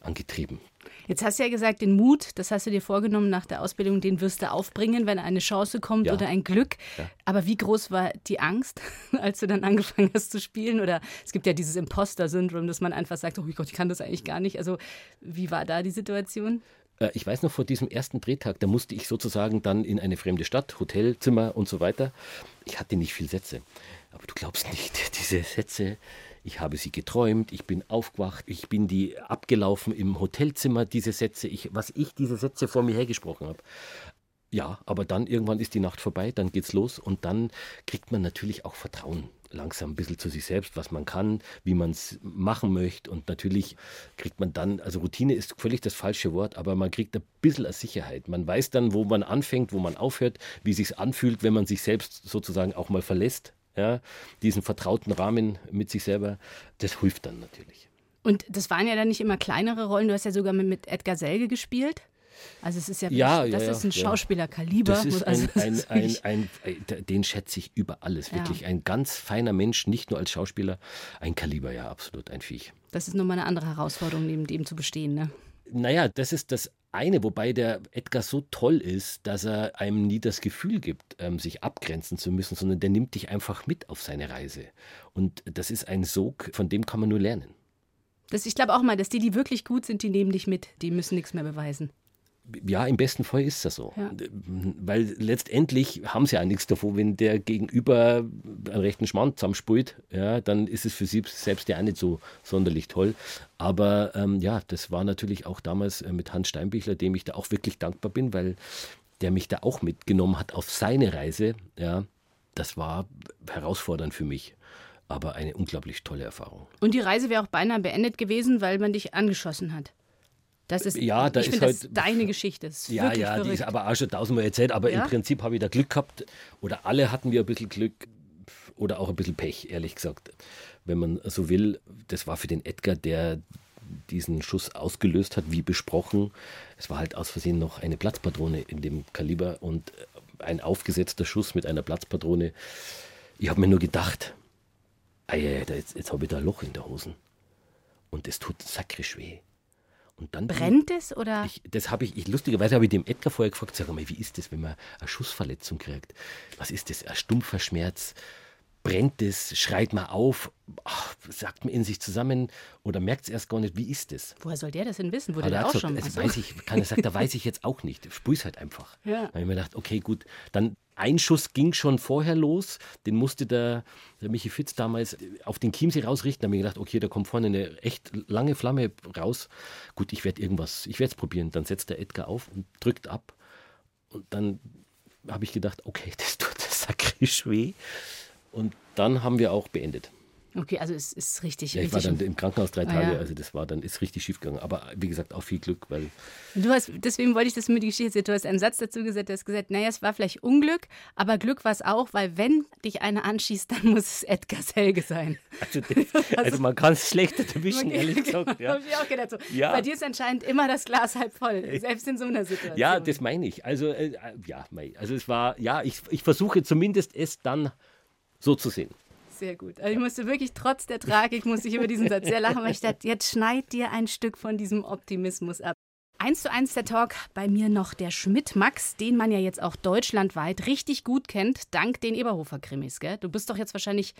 angetrieben. Jetzt hast du ja gesagt, den Mut, das hast du dir vorgenommen nach der Ausbildung, den wirst du aufbringen, wenn eine Chance kommt ja. oder ein Glück. Ja. Aber wie groß war die Angst, als du dann angefangen hast zu spielen? Oder es gibt ja dieses Imposter-Syndrom, dass man einfach sagt, oh Gott, ich kann das eigentlich gar nicht. Also wie war da die Situation? Äh, ich weiß noch, vor diesem ersten Drehtag, da musste ich sozusagen dann in eine fremde Stadt, Hotelzimmer und so weiter. Ich hatte nicht viel Sätze. Aber du glaubst nicht, diese Sätze, ich habe sie geträumt, ich bin aufgewacht, ich bin die abgelaufen im Hotelzimmer, diese Sätze, ich, was ich diese Sätze vor mir hergesprochen habe. Ja, aber dann irgendwann ist die Nacht vorbei, dann geht's los und dann kriegt man natürlich auch Vertrauen langsam ein bisschen zu sich selbst, was man kann, wie man es machen möchte. Und natürlich kriegt man dann, also Routine ist völlig das falsche Wort, aber man kriegt ein bisschen Sicherheit. Man weiß dann, wo man anfängt, wo man aufhört, wie sich anfühlt, wenn man sich selbst sozusagen auch mal verlässt. Ja, diesen vertrauten Rahmen mit sich selber, das hilft dann natürlich. Und das waren ja dann nicht immer kleinere Rollen. Du hast ja sogar mit Edgar Selge gespielt. Also es ist ja, ja das ja, ist ein Schauspielerkaliber. Das ist ein, ein, ein, ein, den schätze ich über alles, wirklich. Ja. Ein ganz feiner Mensch, nicht nur als Schauspieler, ein Kaliber, ja, absolut, ein Viech. Das ist nochmal eine andere Herausforderung, neben dem zu bestehen, ne? Naja, das ist das eine, wobei der Edgar so toll ist, dass er einem nie das Gefühl gibt, ähm, sich abgrenzen zu müssen, sondern der nimmt dich einfach mit auf seine Reise. Und das ist ein Sog, von dem kann man nur lernen. Das, ich glaube auch mal, dass die, die wirklich gut sind, die nehmen dich mit. Die müssen nichts mehr beweisen ja, im besten Fall ist das so. Ja. Weil letztendlich haben sie ja nichts davon, wenn der Gegenüber einen rechten Schmand zusammenspult, ja, dann ist es für sie selbst ja auch nicht so sonderlich toll. Aber ähm, ja, das war natürlich auch damals äh, mit Hans Steinbichler, dem ich da auch wirklich dankbar bin, weil der mich da auch mitgenommen hat auf seine Reise. Ja, das war herausfordernd für mich. aber eine unglaublich tolle Erfahrung. Und die Reise wäre auch beinahe beendet gewesen, weil man dich angeschossen hat. Das ist, ja, da ich ist halt, das ist deine Geschichte. Das ist ja, ja, verrückt. die ist aber auch schon tausendmal erzählt, aber Ja? im Prinzip habe ich da Glück gehabt oder alle hatten wir ein bisschen Glück oder auch ein bisschen Pech, ehrlich gesagt. Wenn man so will, das war für den Edgar, der diesen Schuss ausgelöst hat, wie besprochen. Es war halt aus Versehen noch eine Platzpatrone in dem Kaliber und ein aufgesetzter Schuss mit einer Platzpatrone. Ich habe mir nur gedacht, jetzt, jetzt habe ich da ein Loch in der Hosen. Und es tut sakrisch weh. Und dann Brennt es oder? ich, das habe ich, ich, lustigerweise habe ich dem Edgar vorher gefragt, sag mal, wie ist das, wenn man eine Schussverletzung kriegt? Was ist das? Ein stumpfer Schmerz? Brennt es? Schreit man auf? Ach, sagt man in sich zusammen oder merkt es erst gar nicht? Wie ist das? Woher soll der das denn wissen? Wurde er der auch gesagt, schon? das Ach so. weiß ich, keiner sagt, da weiß ich jetzt auch nicht. Sprüh's halt einfach. Ja. Da habe ich mir gedacht, okay, gut, dann ein Schuss ging schon vorher los, den musste der, der Michi Fitz damals auf den Chiemsee rausrichten. Da habe ich gedacht, okay, da kommt vorne eine echt lange Flamme raus. Gut, ich werde irgendwas, ich werde es probieren. Dann setzt der Edgar auf und drückt ab. Und dann habe ich gedacht, okay, das tut sakrisch weh. Und dann haben wir auch beendet. Okay, also es ist richtig. Ja, ich war richtig dann im Krankenhaus drei Ah, Tage, ja. also das war dann, ist richtig schief gegangen. Aber wie gesagt, auch viel Glück, weil Du hast, deswegen wollte ich das mit die Geschichte erzählen. Du hast einen Satz dazu gesagt, du hast gesagt, naja, es war vielleicht Unglück, aber Glück war es auch, weil wenn dich einer anschießt, dann muss es Edgars Helge sein. Also, das, also man kann es schlechter erwischen, ehrlich gesagt. Ja. Ich auch gedacht. So. Ja. Bei dir ist anscheinend immer das Glas halb voll, selbst in so einer Situation. ja, das meine ich. Also, äh, ja, also es war, ja, ich, ich versuche zumindest es dann so zu sehen. Sehr gut. Also ich musste wirklich, trotz der Tragik, musste ich über diesen Satz sehr lachen, weil ich dachte, jetzt schneid dir ein Stück von diesem Optimismus ab. Eins zu eins der Talk, bei mir noch der Schmidt-Max, den man ja jetzt auch deutschlandweit richtig gut kennt, dank den Eberhofer-Krimis. gell? Du bist doch jetzt wahrscheinlich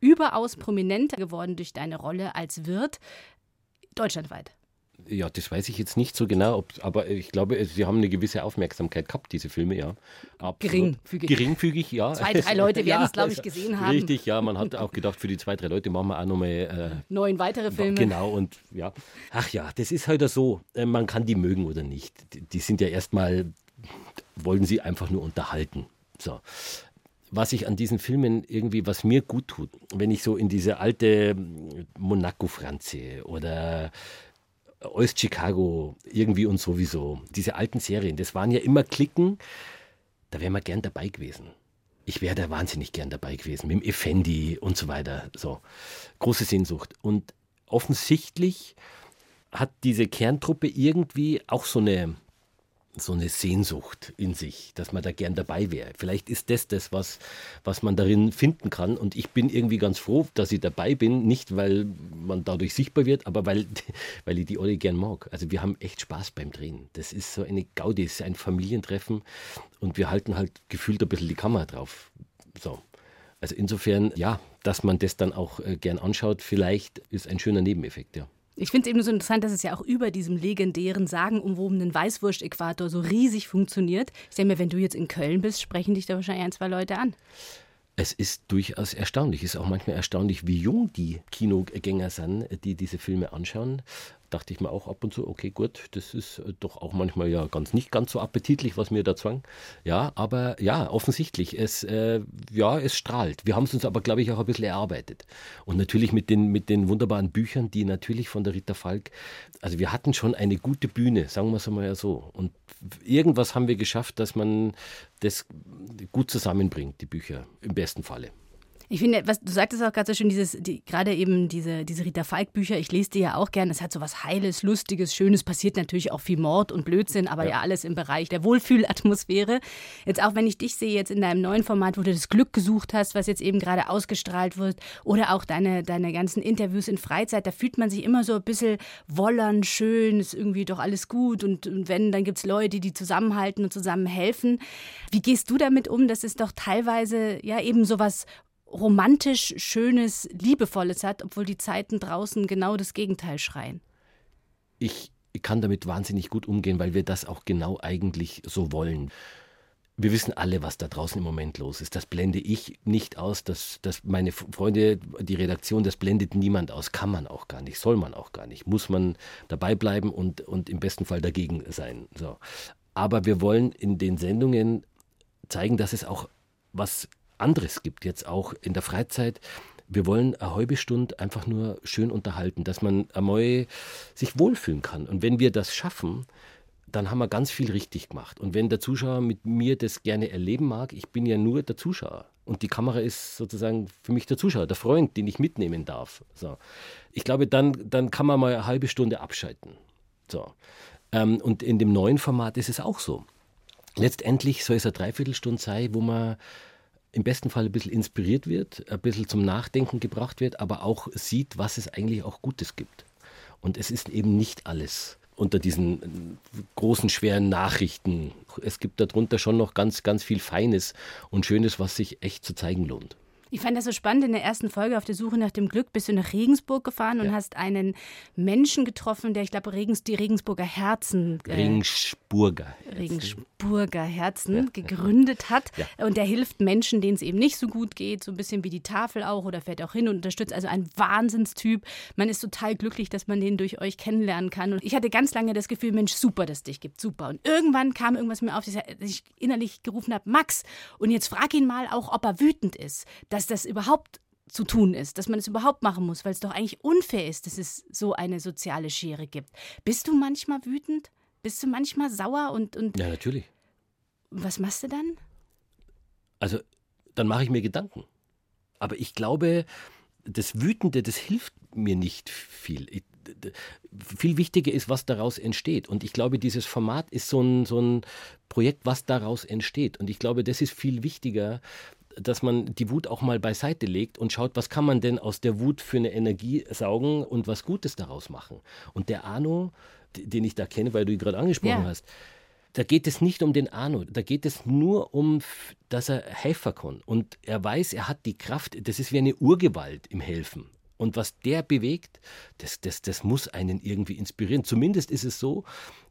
überaus prominenter geworden durch deine Rolle als Wirt. Deutschlandweit. Ja, das weiß ich jetzt nicht so genau, ob, aber ich glaube, sie haben eine gewisse Aufmerksamkeit gehabt, diese Filme, ja. Absolut. Geringfügig. Geringfügig, ja. Zwei, drei Leute werden es, glaube ich, gesehen haben. Richtig, ja. Man hat auch gedacht, für die zwei, drei Leute machen wir auch nochmal äh, Neun weitere Filme. Genau, und ja. Ach ja, das ist halt so. äh, Man kann die mögen oder nicht. Die, die sind ja erstmal, wollen sie einfach nur unterhalten. So. Was ich an diesen Filmen irgendwie, was mir gut tut, wenn ich so in diese alte Monaco-Franze oder Ost-Chicago irgendwie und sowieso, diese alten Serien, das waren ja immer Klicken, da wäre man gern dabei gewesen. Ich wäre da wahnsinnig gern dabei gewesen, mit dem Effendi und so weiter. So, große Sehnsucht. Und offensichtlich hat diese Kerntruppe irgendwie auch so eine, so eine Sehnsucht in sich, dass man da gern dabei wäre. Vielleicht ist das das, was, was man darin finden kann. Und ich bin irgendwie ganz froh, dass ich dabei bin. Nicht, weil man dadurch sichtbar wird, aber weil, weil ich die Olli gern mag. Also wir haben echt Spaß beim Drehen. Das ist so eine Gaudi, es ist ein Familientreffen. Und wir halten halt gefühlt ein bisschen die Kamera drauf. So. Also insofern, ja, dass man das dann auch äh, gern anschaut, vielleicht ist ein schöner Nebeneffekt, ja. Ich finde es eben so interessant, dass es ja auch über diesem legendären, sagenumwobenen Weißwurst-Äquator so riesig funktioniert. Ich denke mir, wenn du jetzt in Köln bist, sprechen dich da wahrscheinlich ein, zwei Leute an. Es ist durchaus erstaunlich. Es ist auch manchmal erstaunlich, wie jung die Kinogänger sind, die diese Filme anschauen. Dachte ich mir auch ab und zu, okay, gut, das ist äh, doch auch manchmal ja ganz nicht ganz so appetitlich, was mir da zwang. Ja, aber ja, offensichtlich, es, äh, ja, es strahlt. Wir haben es uns aber, glaube ich, auch ein bisschen erarbeitet. Und natürlich mit den, mit den wunderbaren Büchern, die natürlich von der Rita Falk, also wir hatten schon eine gute Bühne, sagen wir es einmal ja so. Und irgendwas haben wir geschafft, dass man das gut zusammenbringt, die Bücher, im besten Falle. Ich finde, was du sagtest auch gerade so schön, dieses, die, gerade eben diese, diese Rita Falk-Bücher, ich lese die ja auch gern. Es hat so was Heiles, Lustiges, Schönes, passiert natürlich auch viel Mord und Blödsinn, aber ja, alles im Bereich der Wohlfühlatmosphäre. Jetzt auch, wenn ich dich sehe, jetzt in deinem neuen Format, wo du das Glück gesucht hast, was jetzt eben gerade ausgestrahlt wird, oder auch deine, deine ganzen Interviews in Freizeit, da fühlt man sich immer so ein bisschen wollern, schön, ist irgendwie doch alles gut und, und wenn, dann gibt es Leute, die zusammenhalten und zusammen helfen. Wie gehst du damit um, dass es doch teilweise ja eben sowas romantisch, schönes, liebevolles hat, obwohl die Zeiten draußen genau das Gegenteil schreien. Ich kann damit wahnsinnig gut umgehen, weil wir das auch genau eigentlich so wollen. Wir wissen alle, was da draußen im Moment los ist. Das blende ich nicht aus. Das, das meine Freunde, die Redaktion, das blendet niemand aus. Kann man auch gar nicht, soll man auch gar nicht. Muss man dabei bleiben und, und im besten Fall dagegen sein. So. Aber wir wollen in den Sendungen zeigen, dass es auch was anderes gibt, jetzt auch in der Freizeit. Wir wollen eine halbe Stunde einfach nur schön unterhalten, dass man einmal sich wohlfühlen kann. Und wenn wir das schaffen, dann haben wir ganz viel richtig gemacht. Und wenn der Zuschauer mit mir das gerne erleben mag, ich bin ja nur der Zuschauer. Und die Kamera ist sozusagen für mich der Zuschauer, der Freund, den ich mitnehmen darf. So. Ich glaube, dann, dann kann man mal eine halbe Stunde abschalten. So. Ähm, und in dem neuen Format ist es auch so. Letztendlich soll es eine Dreiviertelstunde sein, wo man im besten Fall ein bisschen inspiriert wird, ein bisschen zum Nachdenken gebracht wird, aber auch sieht, was es eigentlich auch Gutes gibt. Und es ist eben nicht alles unter diesen äh, großen, schweren Nachrichten. Es gibt darunter schon noch ganz, ganz viel Feines und Schönes, was sich echt zu zeigen lohnt. Ich fand das so spannend. In der ersten Folge auf der Suche nach dem Glück bist du nach Regensburg gefahren ja. und hast einen Menschen getroffen, der, ich glaube, Regens, die Regensburger Herzen. Äh, Regensburger. Regensburger Herzen ja. gegründet hat. Ja. Und der hilft Menschen, denen es eben nicht so gut geht, so ein bisschen wie die Tafel auch oder fährt auch hin und unterstützt. Also ein Wahnsinnstyp. Man ist total glücklich, dass man den durch euch kennenlernen kann. Und ich hatte ganz lange das Gefühl, Mensch, super, dass es dich gibt, super. Und irgendwann kam irgendwas mir auf, dass ich innerlich gerufen habe, Max, und jetzt frag ihn mal auch, ob er wütend ist. Dass dass das überhaupt zu tun ist, dass man es überhaupt machen muss, weil es doch eigentlich unfair ist, dass es so eine soziale Schere gibt. Bist du manchmal wütend? Bist du manchmal sauer und, und Ja, natürlich. Was machst du dann? Also, dann mache ich mir Gedanken. Aber ich glaube, das Wütende, das hilft mir nicht viel. Ich, viel wichtiger ist, was daraus entsteht. Und ich glaube, dieses Format ist so ein, so ein Projekt, was daraus entsteht. Und ich glaube, das ist viel wichtiger, dass man die Wut auch mal beiseite legt und schaut, was kann man denn aus der Wut für eine Energie saugen und was Gutes daraus machen. Und der Arno, den ich da kenne, weil du ihn gerade angesprochen ja. hast, da geht es nicht um den Arno, da geht es nur um, dass er helfen kann. Und er weiß, er hat die Kraft, das ist wie eine Urgewalt im Helfen. Und was der bewegt, das, das, das muss einen irgendwie inspirieren. Zumindest ist es so,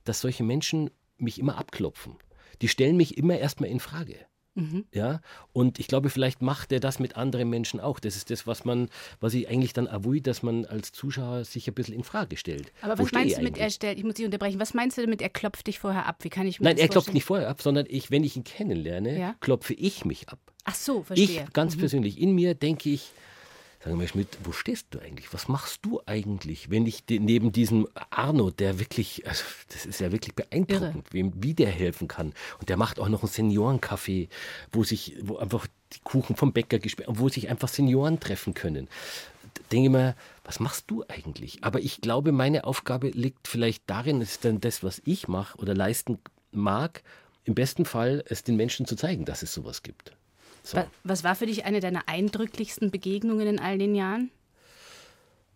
dass solche Menschen mich immer abklopfen. Die stellen mich immer erstmal in Frage. Mhm. Ja, und ich glaube, vielleicht macht er das mit anderen Menschen auch. Das ist das, was man, was ich eigentlich dann erwui, dass man als Zuschauer sich ein bisschen in Frage stellt. Aber was meinst du mit er stellt, ich muss dich unterbrechen, was meinst du damit, er klopft dich vorher ab? Wie kann ich mir Nein, er klopft nicht vorher ab, sondern ich, wenn ich ihn kennenlerne, ja? klopfe ich mich ab. Ach so, verstehe. Ich ganz mhm. persönlich, in mir denke ich, Sag mal, Schmidt, wo stehst du eigentlich? Was machst du eigentlich, wenn ich neben diesem Arno, der wirklich, also das ist ja wirklich beeindruckend, wem, wie der helfen kann. Und der macht auch noch einen Seniorencafé, wo sich, wo einfach die Kuchen vom Bäcker gesperrt, wo sich einfach Senioren treffen können. Denke mir, was machst du eigentlich? Aber ich glaube, meine Aufgabe liegt vielleicht darin, ist dann das, was ich mache oder leisten mag, im besten Fall es den Menschen zu zeigen, dass es sowas gibt. So. Was war für dich eine deiner eindrücklichsten Begegnungen in all den Jahren?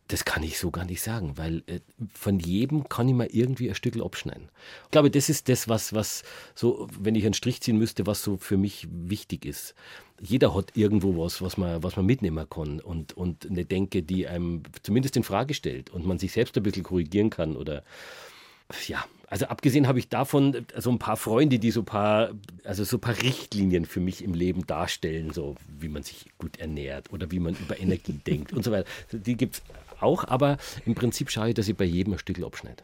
Das kann ich so gar nicht sagen, weil äh, von jedem kann ich mal irgendwie ein Stück abschneiden. Ich glaube, das ist das, was, was so, wenn ich einen Strich ziehen müsste, was so für mich wichtig ist. Jeder hat irgendwo was, was man, was man mitnehmen kann und, und eine Denke, die einem zumindest in Frage stellt und man sich selbst ein bisschen korrigieren kann oder ja, also abgesehen habe ich davon so ein paar Freunde, die so ein paar, also so paar Richtlinien für mich im Leben darstellen, so wie man sich gut ernährt oder wie man über Energie denkt und so weiter. Die gibt es auch, aber im Prinzip schaue ich, dass ich bei jedem ein Stück abschneide.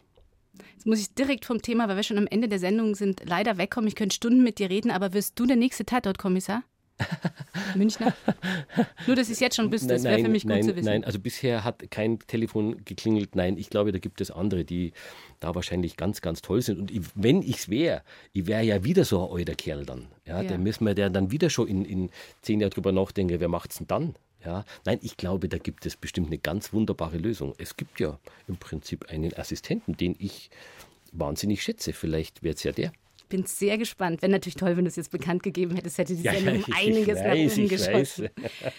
Jetzt muss ich direkt vom Thema, weil wir schon am Ende der Sendung sind, leider wegkommen. Ich könnte Stunden mit dir reden, aber wirst du der nächste Tatortkommissar? Münchner? Nur, dass ich es jetzt schon wüsste, das wäre für mich nein, gut zu wissen. Nein, also bisher hat kein Telefon geklingelt. Nein, ich glaube, da gibt es andere, die da wahrscheinlich ganz, ganz toll sind. Und ich, wenn ich es wäre, ich wäre ja wieder so ein alter Kerl dann. Ja, ja. Dann müssen wir dann wieder schon in, in zehn Jahren drüber nachdenken, wer macht es denn dann? Ja, nein, ich glaube, da gibt es bestimmt eine ganz wunderbare Lösung. Es gibt ja im Prinzip einen Assistenten, den ich wahnsinnig schätze. Vielleicht wäre es ja der bin sehr gespannt. Wäre natürlich toll, wenn du es jetzt bekannt gegeben hättest, hätte die Sendung ja, einiges weiß, nach oben geschossen.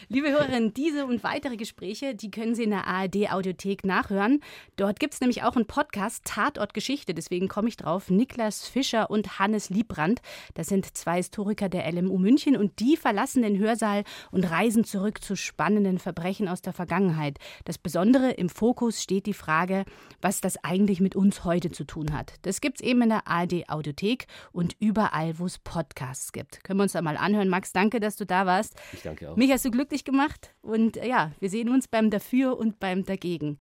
Liebe Hörerinnen, diese und weitere Gespräche, die können Sie in der ARD-Audiothek nachhören. Dort gibt es nämlich auch einen Podcast, Tatort Geschichte, deswegen komme ich drauf. Niklas Fischer und Hannes Liebrandt, das sind zwei Historiker der LMU München und die verlassen den Hörsaal und reisen zurück zu spannenden Verbrechen aus der Vergangenheit. Das Besondere im Fokus steht die Frage, was das eigentlich mit uns heute zu tun hat. Das gibt es eben in der ARD-Audiothek und überall, wo es Podcasts gibt. Können wir uns da mal anhören. Max, danke, dass du da warst. Ich danke auch. Mich hast du glücklich gemacht und ja, wir sehen uns beim Dafür und beim Dagegen.